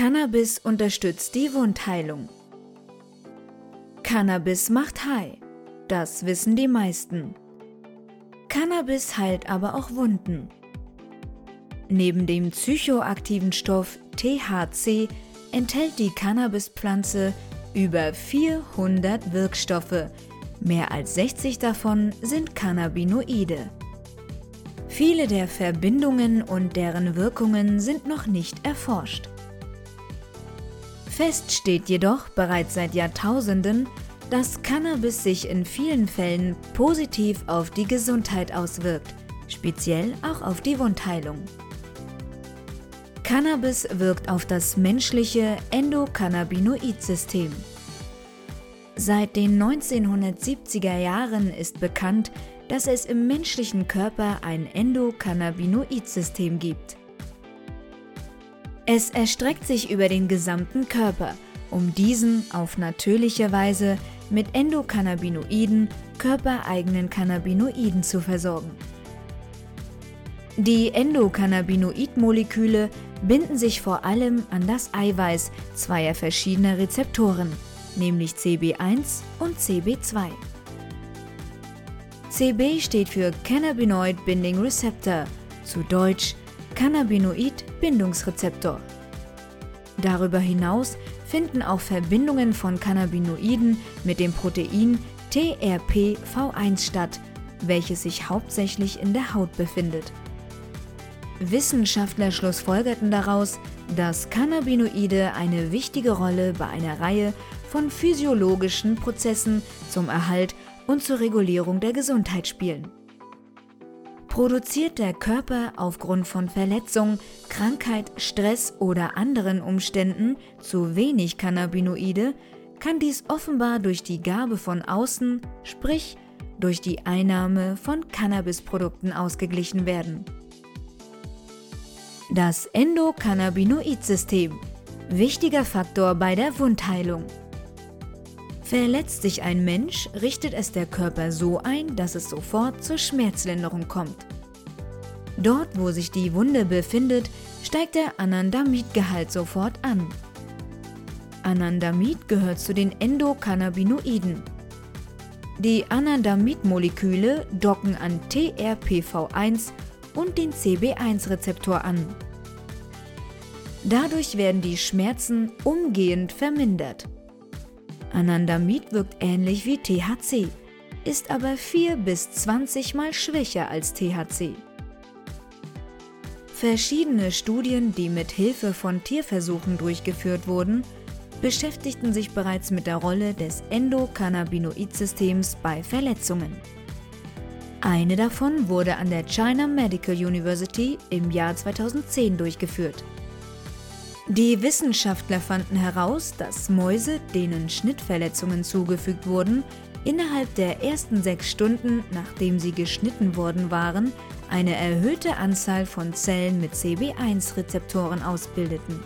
Cannabis unterstützt die Wundheilung. Cannabis macht high. Das wissen die meisten. Cannabis heilt aber auch Wunden. Neben dem psychoaktiven Stoff THC enthält die Cannabispflanze über 400 Wirkstoffe. Mehr als 60 davon sind Cannabinoide. Viele der Verbindungen und deren Wirkungen sind noch nicht erforscht. Fest steht jedoch bereits seit Jahrtausenden, dass Cannabis sich in vielen Fällen positiv auf die Gesundheit auswirkt, speziell auch auf die Wundheilung. Cannabis wirkt auf das menschliche Endokannabinoid-System. Seit den 1970er Jahren ist bekannt, dass es im menschlichen Körper ein Endokannabinoid-System gibt. Es erstreckt sich über den gesamten Körper, um diesen auf natürliche Weise mit Endokannabinoiden, körpereigenen Cannabinoiden zu versorgen. Die Endokannabinoid-Moleküle binden sich vor allem an das Eiweiß zweier verschiedener Rezeptoren, nämlich CB1 und CB2. CB steht für Cannabinoid Binding Receptor, zu Deutsch Cannabinoid-Bindungsrezeptor. Darüber hinaus finden auch Verbindungen von Cannabinoiden mit dem Protein TRPV1 statt, welches sich hauptsächlich in der Haut befindet. Wissenschaftler schlussfolgerten daraus, dass Cannabinoide eine wichtige Rolle bei einer Reihe von physiologischen Prozessen zum Erhalt und zur Regulierung der Gesundheit spielen. Produziert der Körper aufgrund von Verletzung, Krankheit, Stress oder anderen Umständen zu wenig Cannabinoide, kann dies offenbar durch die Gabe von außen, sprich durch die Einnahme von Cannabisprodukten ausgeglichen werden. Das Endokannabinoid-System. Wichtiger Faktor bei der Wundheilung. Verletzt sich ein Mensch, richtet es der Körper so ein, dass es sofort zur Schmerzlinderung kommt. Dort, wo sich die Wunde befindet, steigt der Anandamid-Gehalt sofort an. Anandamid gehört zu den Endokannabinoiden. Die Anandamid-Moleküle docken an TRPV1 und den CB1-Rezeptor an. Dadurch werden die Schmerzen umgehend vermindert. Anandamid wirkt ähnlich wie THC, ist aber 4 bis 20 mal schwächer als THC. Verschiedene Studien, die mit Hilfe von Tierversuchen durchgeführt wurden, beschäftigten sich bereits mit der Rolle des Endokannabinoid-Systems bei Verletzungen. Eine davon wurde an der China Medical University im Jahr 2010 durchgeführt. Die Wissenschaftler fanden heraus, dass Mäuse, denen Schnittverletzungen zugefügt wurden, innerhalb der ersten sechs Stunden, nachdem sie geschnitten worden waren, eine erhöhte Anzahl von Zellen mit CB1-Rezeptoren ausbildeten.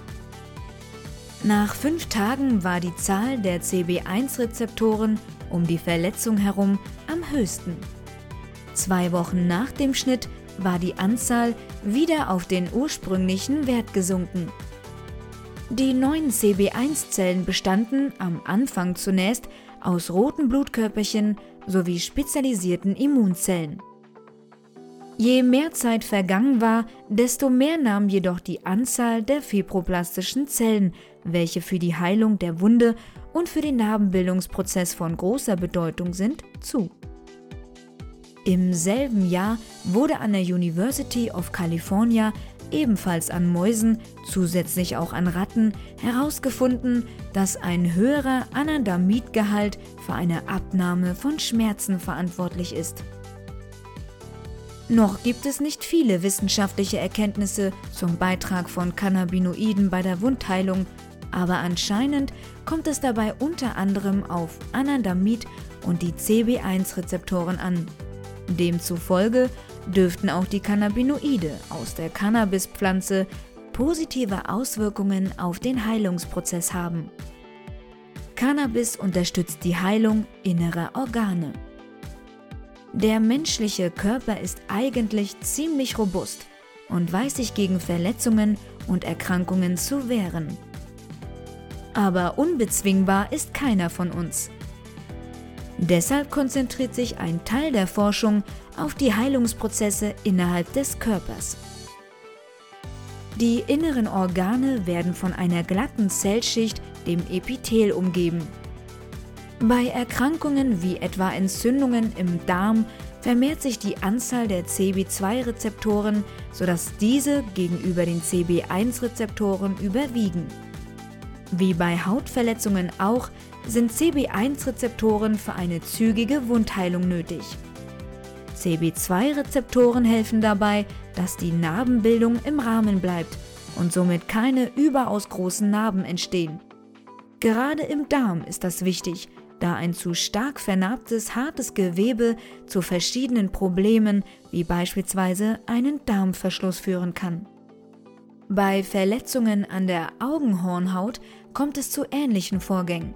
Nach fünf Tagen war die Zahl der CB1-Rezeptoren um die Verletzung herum am höchsten. Zwei Wochen nach dem Schnitt war die Anzahl wieder auf den ursprünglichen Wert gesunken. Die neuen CB1-Zellen bestanden am Anfang zunächst aus roten Blutkörperchen sowie spezialisierten Immunzellen. Je mehr Zeit vergangen war, desto mehr nahm jedoch die Anzahl der fibroblastischen Zellen, welche für die Heilung der Wunde und für den Narbenbildungsprozess von großer Bedeutung sind, zu. Im selben Jahr wurde an der University of California ebenfalls an Mäusen, zusätzlich auch an Ratten, herausgefunden, dass ein höherer Anandamidgehalt für eine Abnahme von Schmerzen verantwortlich ist. Noch gibt es nicht viele wissenschaftliche Erkenntnisse zum Beitrag von Cannabinoiden bei der Wundheilung, aber anscheinend kommt es dabei unter anderem auf Anandamid und die CB1-Rezeptoren an. Demzufolge dürften auch die Cannabinoide aus der Cannabispflanze positive Auswirkungen auf den Heilungsprozess haben. Cannabis unterstützt die Heilung innerer Organe. Der menschliche Körper ist eigentlich ziemlich robust und weiß sich gegen Verletzungen und Erkrankungen zu wehren. Aber unbezwingbar ist keiner von uns. Deshalb konzentriert sich ein Teil der Forschung auf die Heilungsprozesse innerhalb des Körpers. Die inneren Organe werden von einer glatten Zellschicht, dem Epithel, umgeben. Bei Erkrankungen wie etwa Entzündungen im Darm vermehrt sich die Anzahl der CB2-Rezeptoren, sodass diese gegenüber den CB1-Rezeptoren überwiegen. Wie bei Hautverletzungen auch sind CB1-Rezeptoren für eine zügige Wundheilung nötig. CB2-Rezeptoren helfen dabei, dass die Narbenbildung im Rahmen bleibt und somit keine überaus großen Narben entstehen. Gerade im Darm ist das wichtig, da ein zu stark vernarbtes hartes Gewebe zu verschiedenen Problemen wie beispielsweise einen Darmverschluss führen kann. Bei Verletzungen an der Augenhornhaut kommt es zu ähnlichen Vorgängen.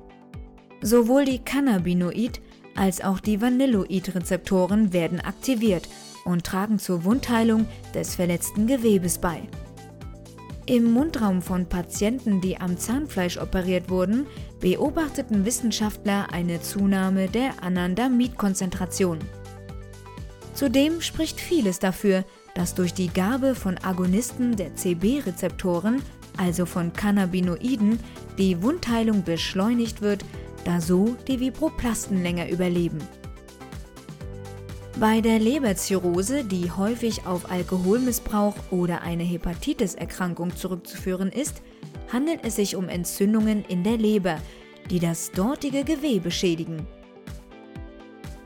Sowohl die Cannabinoid- als auch die Vanilloid-Rezeptoren werden aktiviert und tragen zur Wundheilung des verletzten Gewebes bei. Im Mundraum von Patienten, die am Zahnfleisch operiert wurden, beobachteten Wissenschaftler eine Zunahme der Anandamid-Konzentration. Zudem spricht vieles dafür, dass durch die Gabe von Agonisten der CB-Rezeptoren, also von Cannabinoiden, die Wundheilung beschleunigt wird, da so die Vibroplasten länger überleben. Bei der Leberzirrhose, die häufig auf Alkoholmissbrauch oder eine Hepatitis-Erkrankung zurückzuführen ist, handelt es sich um Entzündungen in der Leber, die das dortige Gewebe schädigen.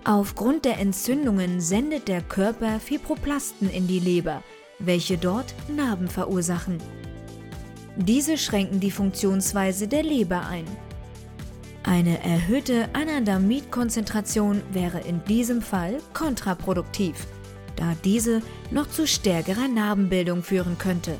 Aufgrund der Entzündungen sendet der Körper Fibroplasten in die Leber, welche dort Narben verursachen. Diese schränken die Funktionsweise der Leber ein. Eine erhöhte Anandamid-Konzentration wäre in diesem Fall kontraproduktiv, da diese noch zu stärkerer Narbenbildung führen könnte.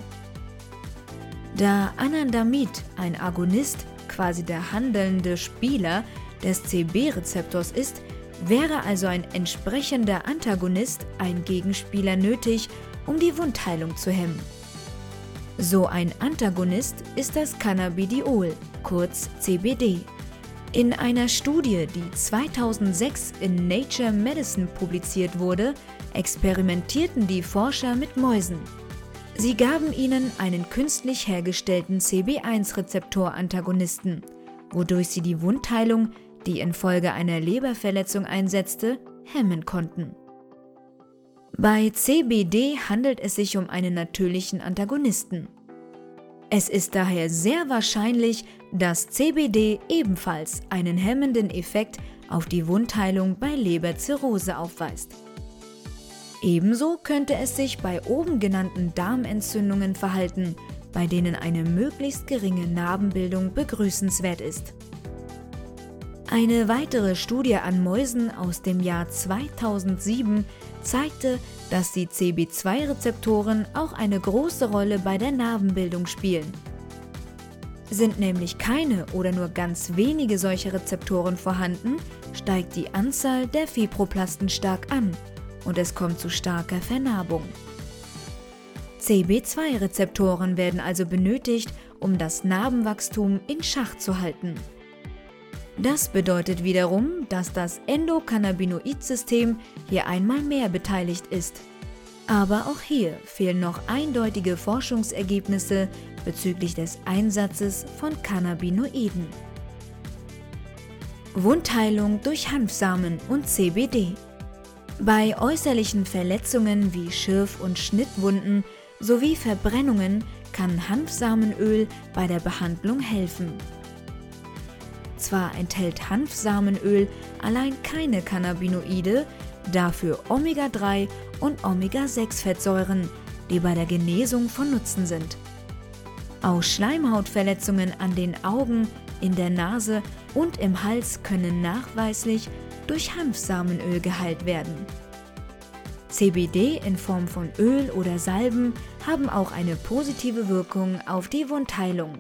Da Anandamid ein Agonist, quasi der handelnde Spieler des CB-Rezeptors ist, wäre also ein entsprechender Antagonist, ein Gegenspieler nötig, um die Wundheilung zu hemmen. So ein Antagonist ist das Cannabidiol, kurz CBD. In einer Studie, die 2006 in Nature Medicine publiziert wurde, experimentierten die Forscher mit Mäusen. Sie gaben ihnen einen künstlich hergestellten CB1-Rezeptor-Antagonisten, wodurch sie die Wundheilung, die infolge einer Leberverletzung einsetzte, hemmen konnten. Bei CBD handelt es sich um einen natürlichen Antagonisten. Es ist daher sehr wahrscheinlich, dass CBD ebenfalls einen hemmenden Effekt auf die Wundheilung bei Leberzirrhose aufweist. Ebenso könnte es sich bei oben genannten Darmentzündungen verhalten, bei denen eine möglichst geringe Narbenbildung begrüßenswert ist. Eine weitere Studie an Mäusen aus dem Jahr 2007 zeigte, dass die CB2-Rezeptoren auch eine große Rolle bei der Narbenbildung spielen. Sind nämlich keine oder nur ganz wenige solche Rezeptoren vorhanden, steigt die Anzahl der Fibroplasten stark an und es kommt zu starker Vernarbung. CB2-Rezeptoren werden also benötigt, um das Narbenwachstum in Schach zu halten. Das bedeutet wiederum, dass das Endokannabinoid-System hier einmal mehr beteiligt ist. Aber auch hier fehlen noch eindeutige Forschungsergebnisse bezüglich des Einsatzes von Cannabinoiden. Wundheilung durch Hanfsamen und CBD. Bei äußerlichen Verletzungen wie Schirf- und Schnittwunden sowie Verbrennungen kann Hanfsamenöl bei der Behandlung helfen. Zwar enthält Hanfsamenöl allein keine Cannabinoide, dafür Omega-3 und Omega-6-Fettsäuren, die bei der Genesung von Nutzen sind. Auch Schleimhautverletzungen an den Augen, in der Nase und im Hals können nachweislich durch Hanfsamenöl geheilt werden. CBD in Form von Öl oder Salben haben auch eine positive Wirkung auf die Wundheilung.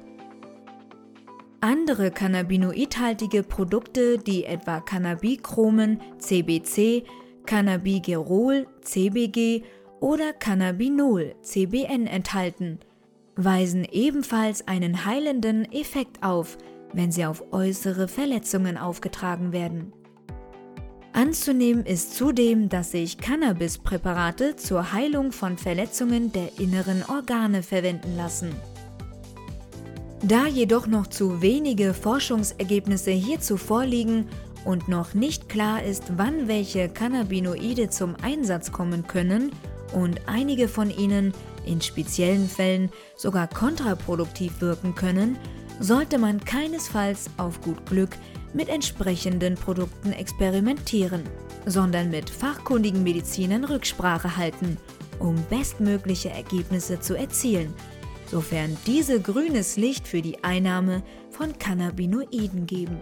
Andere cannabinoidhaltige Produkte, die etwa Cannabichromen CBC, Cannabigerol CBG oder Cannabinol CBN enthalten, weisen ebenfalls einen heilenden Effekt auf, wenn sie auf äußere Verletzungen aufgetragen werden. Anzunehmen ist zudem, dass sich Cannabispräparate zur Heilung von Verletzungen der inneren Organe verwenden lassen. Da jedoch noch zu wenige Forschungsergebnisse hierzu vorliegen und noch nicht klar ist, wann welche Cannabinoide zum Einsatz kommen können und einige von ihnen in speziellen Fällen sogar kontraproduktiv wirken können, sollte man keinesfalls auf gut Glück mit entsprechenden Produkten experimentieren, sondern mit fachkundigen Medizinern Rücksprache halten, um bestmögliche Ergebnisse zu erzielen, sofern diese grünes Licht für die Einnahme von Cannabinoiden geben.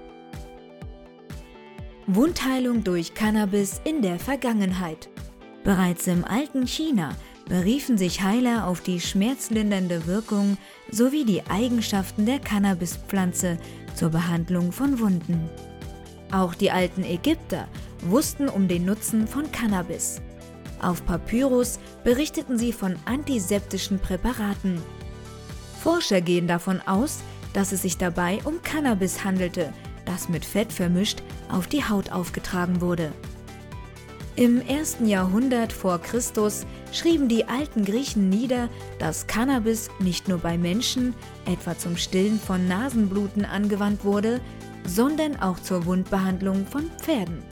Wundheilung durch Cannabis in der Vergangenheit. Bereits im alten China beriefen sich Heiler auf die schmerzlindernde Wirkung sowie die Eigenschaften der Cannabispflanze zur Behandlung von Wunden. Auch die alten Ägypter wussten um den Nutzen von Cannabis. Auf Papyrus berichteten sie von antiseptischen Präparaten. Forscher gehen davon aus, dass es sich dabei um Cannabis handelte, das mit Fett vermischt auf die Haut aufgetragen wurde. Im ersten Jahrhundert vor Christus schrieben die alten Griechen nieder, dass Cannabis nicht nur bei Menschen, etwa zum Stillen von Nasenbluten, angewandt wurde, sondern auch zur Wundbehandlung von Pferden.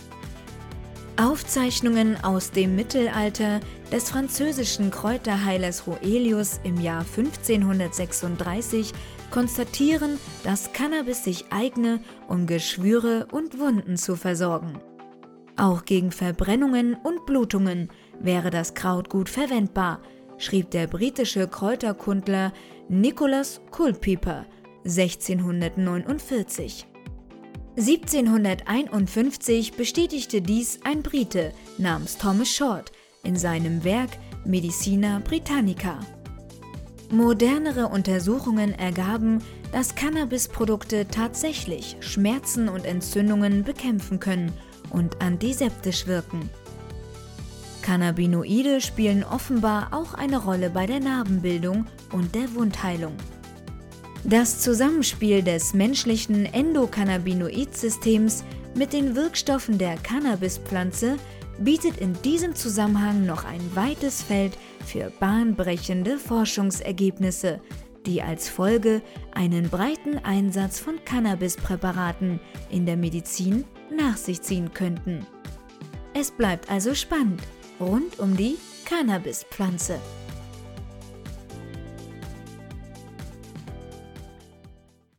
Aufzeichnungen aus dem Mittelalter des französischen Kräuterheilers Roelius im Jahr 1536 konstatieren, dass Cannabis sich eigne, um Geschwüre und Wunden zu versorgen. Auch gegen Verbrennungen und Blutungen wäre das Kraut gut verwendbar, schrieb der britische Kräuterkundler Nicholas Culpeper 1649. 1751 bestätigte dies ein Brite namens Thomas Short in seinem Werk Medicina Britannica. Modernere Untersuchungen ergaben, dass Cannabisprodukte tatsächlich Schmerzen und Entzündungen bekämpfen können und antiseptisch wirken. Cannabinoide spielen offenbar auch eine Rolle bei der Narbenbildung und der Wundheilung. Das Zusammenspiel des menschlichen Endokannabinoid-Systems mit den Wirkstoffen der Cannabispflanze bietet in diesem Zusammenhang noch ein weites Feld für bahnbrechende Forschungsergebnisse, die als Folge einen breiten Einsatz von Cannabispräparaten in der Medizin nach sich ziehen könnten. Es bleibt also spannend rund um die Cannabispflanze.